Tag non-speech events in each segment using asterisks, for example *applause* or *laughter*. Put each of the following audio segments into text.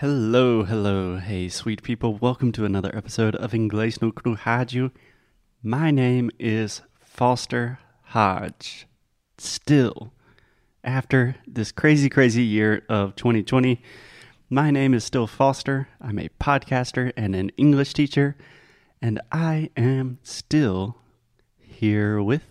Hello, hello, hey, sweet people. Welcome to another episode of Inglês no Rádio. My name is Foster Hodge. Still, after this crazy, crazy year of 2020, my name is still Foster. I'm a podcaster and an English teacher, and I am still here with.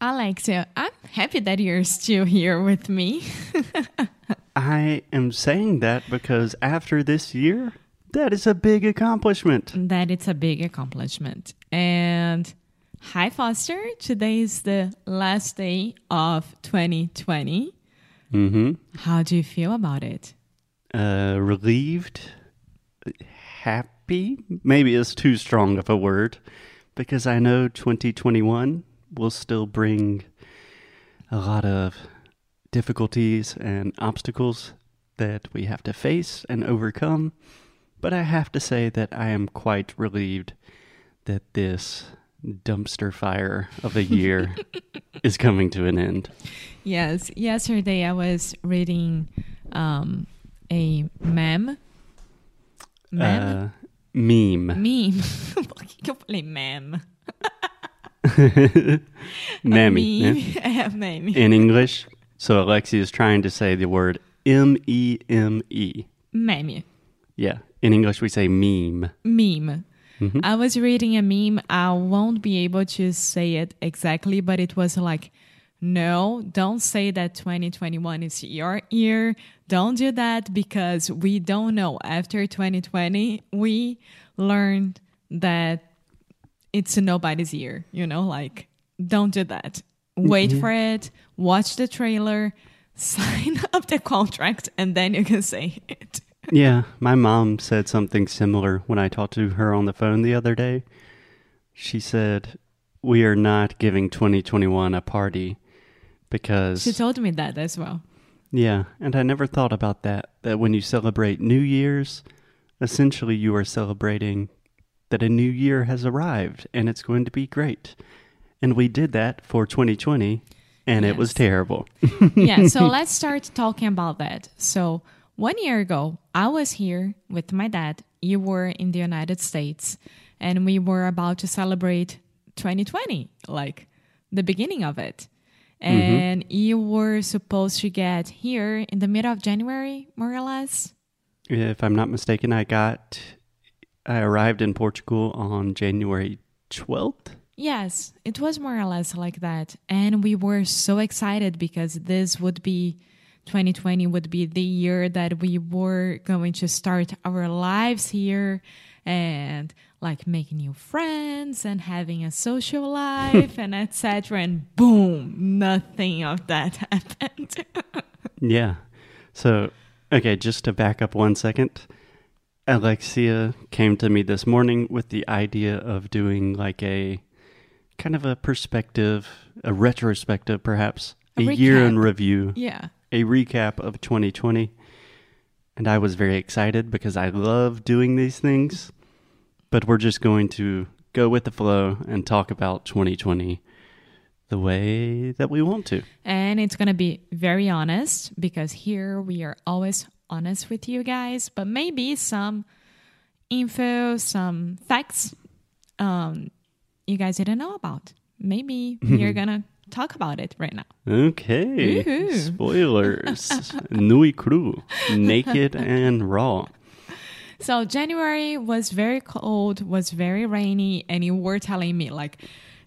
Alexia, I'm happy that you're still here with me. *laughs* I am saying that because after this year, that is a big accomplishment. that it's a big accomplishment. And hi, Foster. Today is the last day of 2020. Mm-hmm. How do you feel about it? Uh, relieved, happy. Maybe is too strong of a word because I know 2021 will still bring a lot of difficulties and obstacles that we have to face and overcome. But I have to say that I am quite relieved that this dumpster fire of a year *laughs* is coming to an end. Yes, yesterday I was reading um, a meme. Meme? Uh, meme. meme. Por que, que eu falei meme? *laughs* Mammy. *laughs* Meme. yeah? Meme. In English. So Alexi is trying to say the word M E M E. Meme. Yeah. In English, we say meme. meme. Mhm. I was reading a meme. I won't be able to say it exactly, but it was like, no, don't say that 2021 is your year. Don't do that because we don't know. After 2020, we learned that it's nobody's year, you know, like, don't do that. Wait for it, watch the trailer, *laughs* sign up the contract, and then you can say it. Yeah. My mom said something similar when I talked to her on the phone the other day. She said, We are not giving 2021 a party because. She told me that as well. Yeah, and I never thought about that. That when you celebrate New Year's, essentially you are celebrating that a new year has arrived and it's going to be great. And we did that for 2020, and it was terrible. *laughs* yeah, so *laughs* let's start talking about that. So, one year ago, I was here with my dad. You were in the United States, and we were about to celebrate 2020, like the beginning of it. Mm-hmm. And you were supposed to get here in the middle of January, more or less. if I'm not mistaken, I got. I arrived in Portugal on January 12th. Yes, it was more or less like that. And we were so excited because this would be 2020 would be the year that we were going to start our lives here and like making new friends and having a social life *laughs* and etc. And boom, nothing of that *laughs* happened. *laughs* Yeah. So, okay, just to back up one second, Alexia came to me this morning with the idea of doing like a kind of a perspective, a retrospective perhaps, A a, year in review, yeah. a recap of 2020. And I was very excited because I love doing these things, but we're just going to go with the flow and talk about 2020 the way that we want to. And it's going to be very honest because here we are always honest with you guys, but maybe some info, some facts um, you guys didn't know about. Maybe we're going to talk about it right now. Okay. Spoilers. *laughs* Nui cru. Naked and raw. So January was very cold, was very rainy, and you were telling me like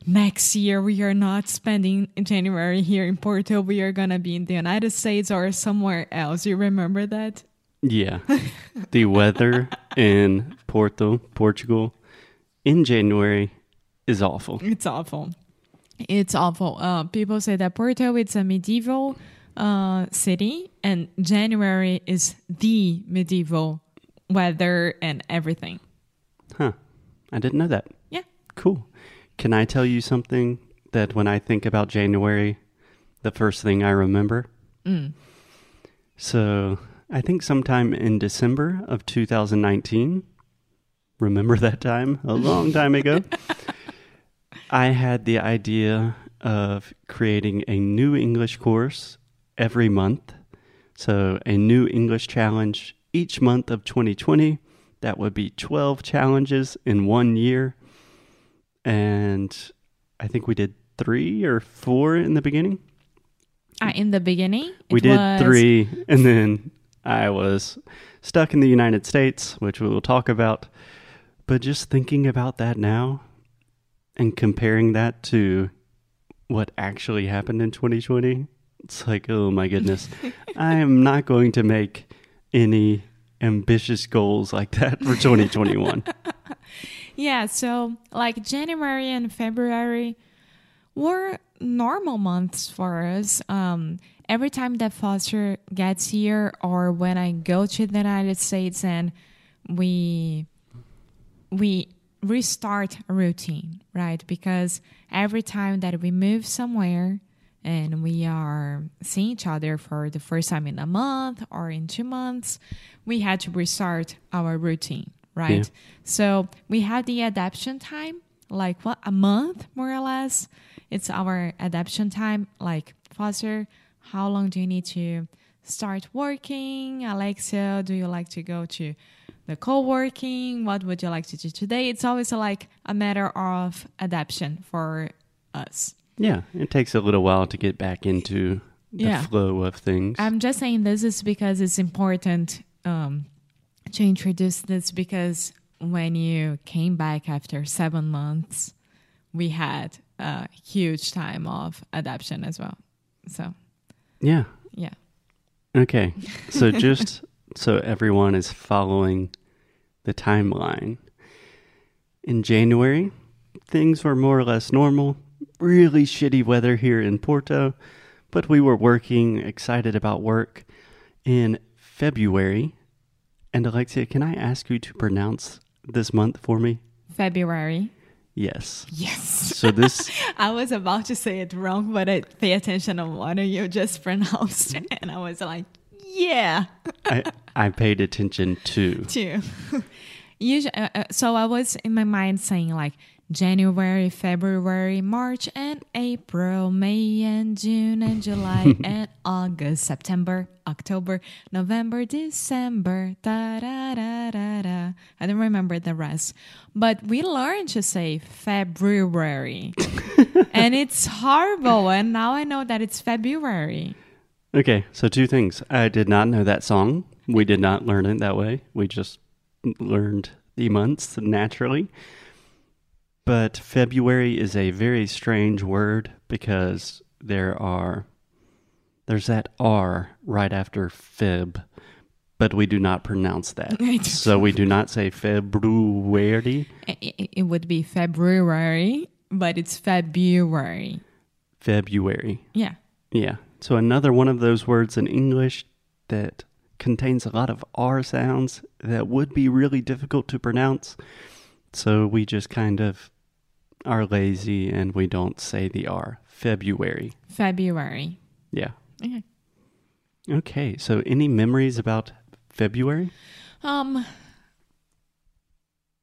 next year we are not spending January here in Porto. We are gonna be in the United States or somewhere else. You remember that? Yeah. the weather in Porto, Portugal in January is awful. It's awful. It's awful. Uh, people say that Porto it's a medieval uh, city, and January is the medieval weather and everything. Huh. I didn't know that. Yeah. Cool. Can I tell you something that when I think about January, the first thing I remember? Mm. So I think sometime in December of 2019, remember that time? A long time ago. *laughs* I had the idea of creating a new English course every month. So a new English challenge each month of 2020. That would be 12 challenges in one year. And I think we did three or four in the beginning. Uh, in the beginning, we did was- three, and then I was stuck in the United States, which we will talk about. But just thinking about that now and comparing that to what actually happened in 2020, it's like, oh my goodness, *laughs* I am not going to make any ambitious goals like that for 2021. *laughs* Yeah, so like January and February were normal months for us. Um, every time that Foster gets here, or when I go to the United States, and we we restart a routine, right? Because every time that we move somewhere and we are seeing each other for the first time in a month or in two months, we had to restart our routine, right? Yeah. So we had the adaptation time, like what a month more or less. It's our adaptation time. Like Foster, how long do you need to start working? Alexia, do you like to go to the co-working? What would you like to do today? It's always like a matter of adaptation for us. Yeah, it takes a little while to get back into the Yeah. flow of things. I'm just saying this is because it's important um, to introduce this because when you came back after seven months, we had a huge time of adaptation as well. So, yeah. yeah. Okay. So *laughs* just so everyone is following the timeline. In January, things were more or less normal. Really shitty weather here in Porto, but we were working, excited about work. In February, and Alexia, can I ask you to pronounce this month for me? February. Yes. Yes. So this *laughs* I was about to say it wrong, but I pay attention on what you just pronounced. *laughs* And I was like, yeah. I, I paid attention to. too. *laughs* Usually, uh, uh, so I was in my mind saying like January, February, March, and April, May, and June, and July, *laughs* and August, September, October, November, December. Da da da da da. I don't remember the rest, but we learned to say February, *laughs* and it's horrible. And now I know that it's February. Okay, so two things. I did not know that song. We did not learn it that way. We just learned the months naturally. But February is a very strange word because there are there's that R right after Feb, but we do not pronounce that. *laughs* So we do not say February, It would be February, but it's February. February. Yeah. Yeah. So another one of those words in English that contains a lot of R sounds that would be really difficult to pronounce. So we just kind of are lazy and we don't say the R. February. February. Yeah. Okay. Okay. So any memories about February? Um.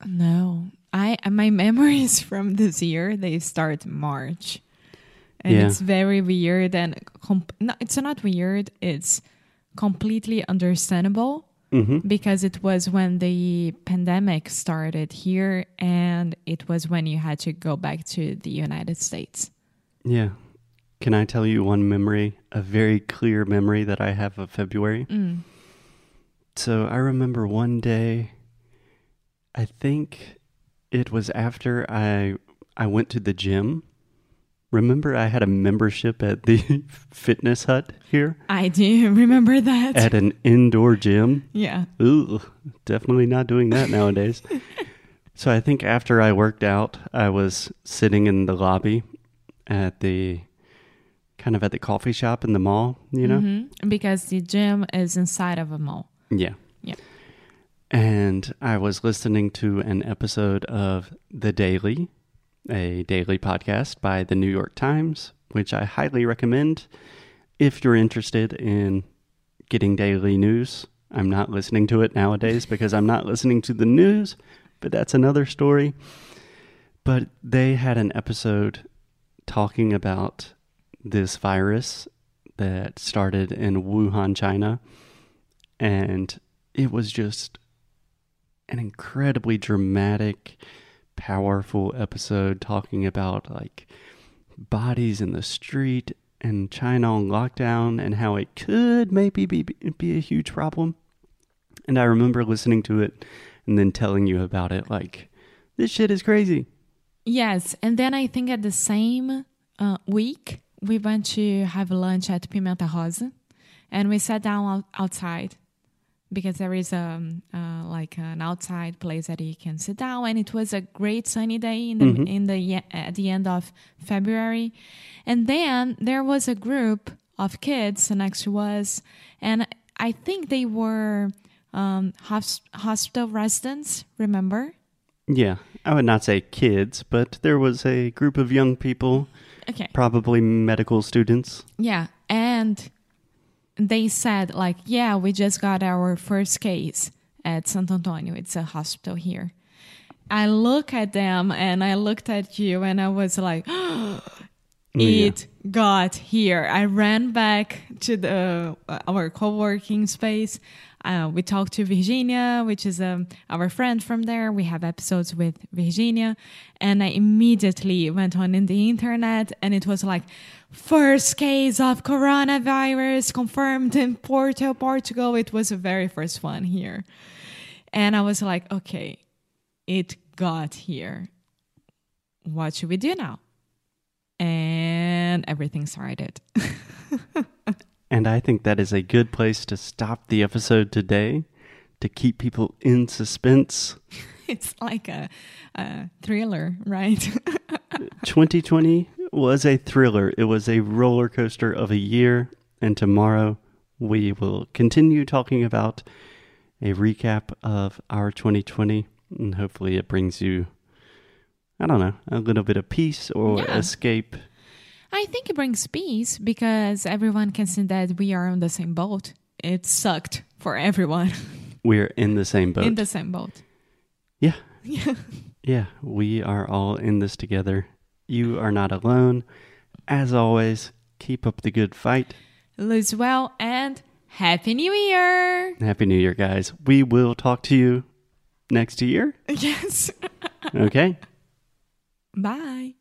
No, I my memories *laughs* from this year they start March, and Yeah. it's very weird and comp- no, it's not weird. It's completely understandable Mm-hmm. because it was when the pandemic started here, and it was when you had to go back to the United States. Yeah. Can I tell you one memory, a very clear memory that I have of February? Mm. So I remember one day, I think it was after I I went to the gym. Remember I had a membership at the *laughs* fitness hut here I do *laughs* remember that. at an indoor gym. yeah. Ooh, definitely not doing that nowadays. *laughs* so I think after I worked out, I was sitting in the lobby at the kind of at the coffee shop in the mall, you know? Mhm. Because the gym is inside of a mall. Yeah. Yeah. And I was listening to an episode of The Daily, a daily podcast by the New York Times, which I highly recommend if you're interested in getting daily news. I'm not listening to it nowadays *laughs* because I'm not listening to the news, but that's another story. But they had an episode talking about this virus that started in Wuhan, China, and it was just an incredibly dramatic, powerful episode talking about like bodies in the street and China on lockdown and how it could maybe be be a huge problem. And I remember listening to it and then telling you about it like this shit is crazy. Yes, and then I think at the same uh, week we went to have lunch at Pimenta Rosa, and we sat down out- outside because there is a uh, like an outside place that you can sit down, and it was a great sunny day in the Mhm. in the at the end of February, and then there was a group of kids next to us, and I think they were um, hos- hospital residents. Remember? Yeah, I would not say kids, but there was a group of young people, Okay. probably medical students. Yeah, and they said like, yeah, we just got our first case at Santo Antonio. It's a hospital here. I look at them and I looked at you and I was like, *gasps* it got here. I ran back to the uh, our co-working space. Uh, we talked to Virginia, which is um, our friend from there. We have episodes with Virginia, and I immediately went on in the internet, and it was like first case of coronavirus confirmed in Porto, Portugal. It was the very first one here, and I was like, okay, it got here. What should we do now? and everything started. *laughs* And I think that is a good place to stop the episode today to keep people in suspense. *laughs* it's like a, a thriller, right? *laughs* 2020 was a thriller. It was a roller coaster of a year. And tomorrow we will continue talking about a recap of our 2020. And hopefully it brings you, I don't know, a little bit of peace or Yeah. escape. I think it brings peace because everyone can see that we are on the same boat. It sucked for everyone *laughs* We're in the same boat. in the same boat. yeah. *laughs* Yeah. Yeah, we are all in this together. You are not alone. As always, keep up the good fight. Lose well and Happy New Year! Happy New Year, guys. We will talk to you next year. *laughs* Yes. Okay. Bye.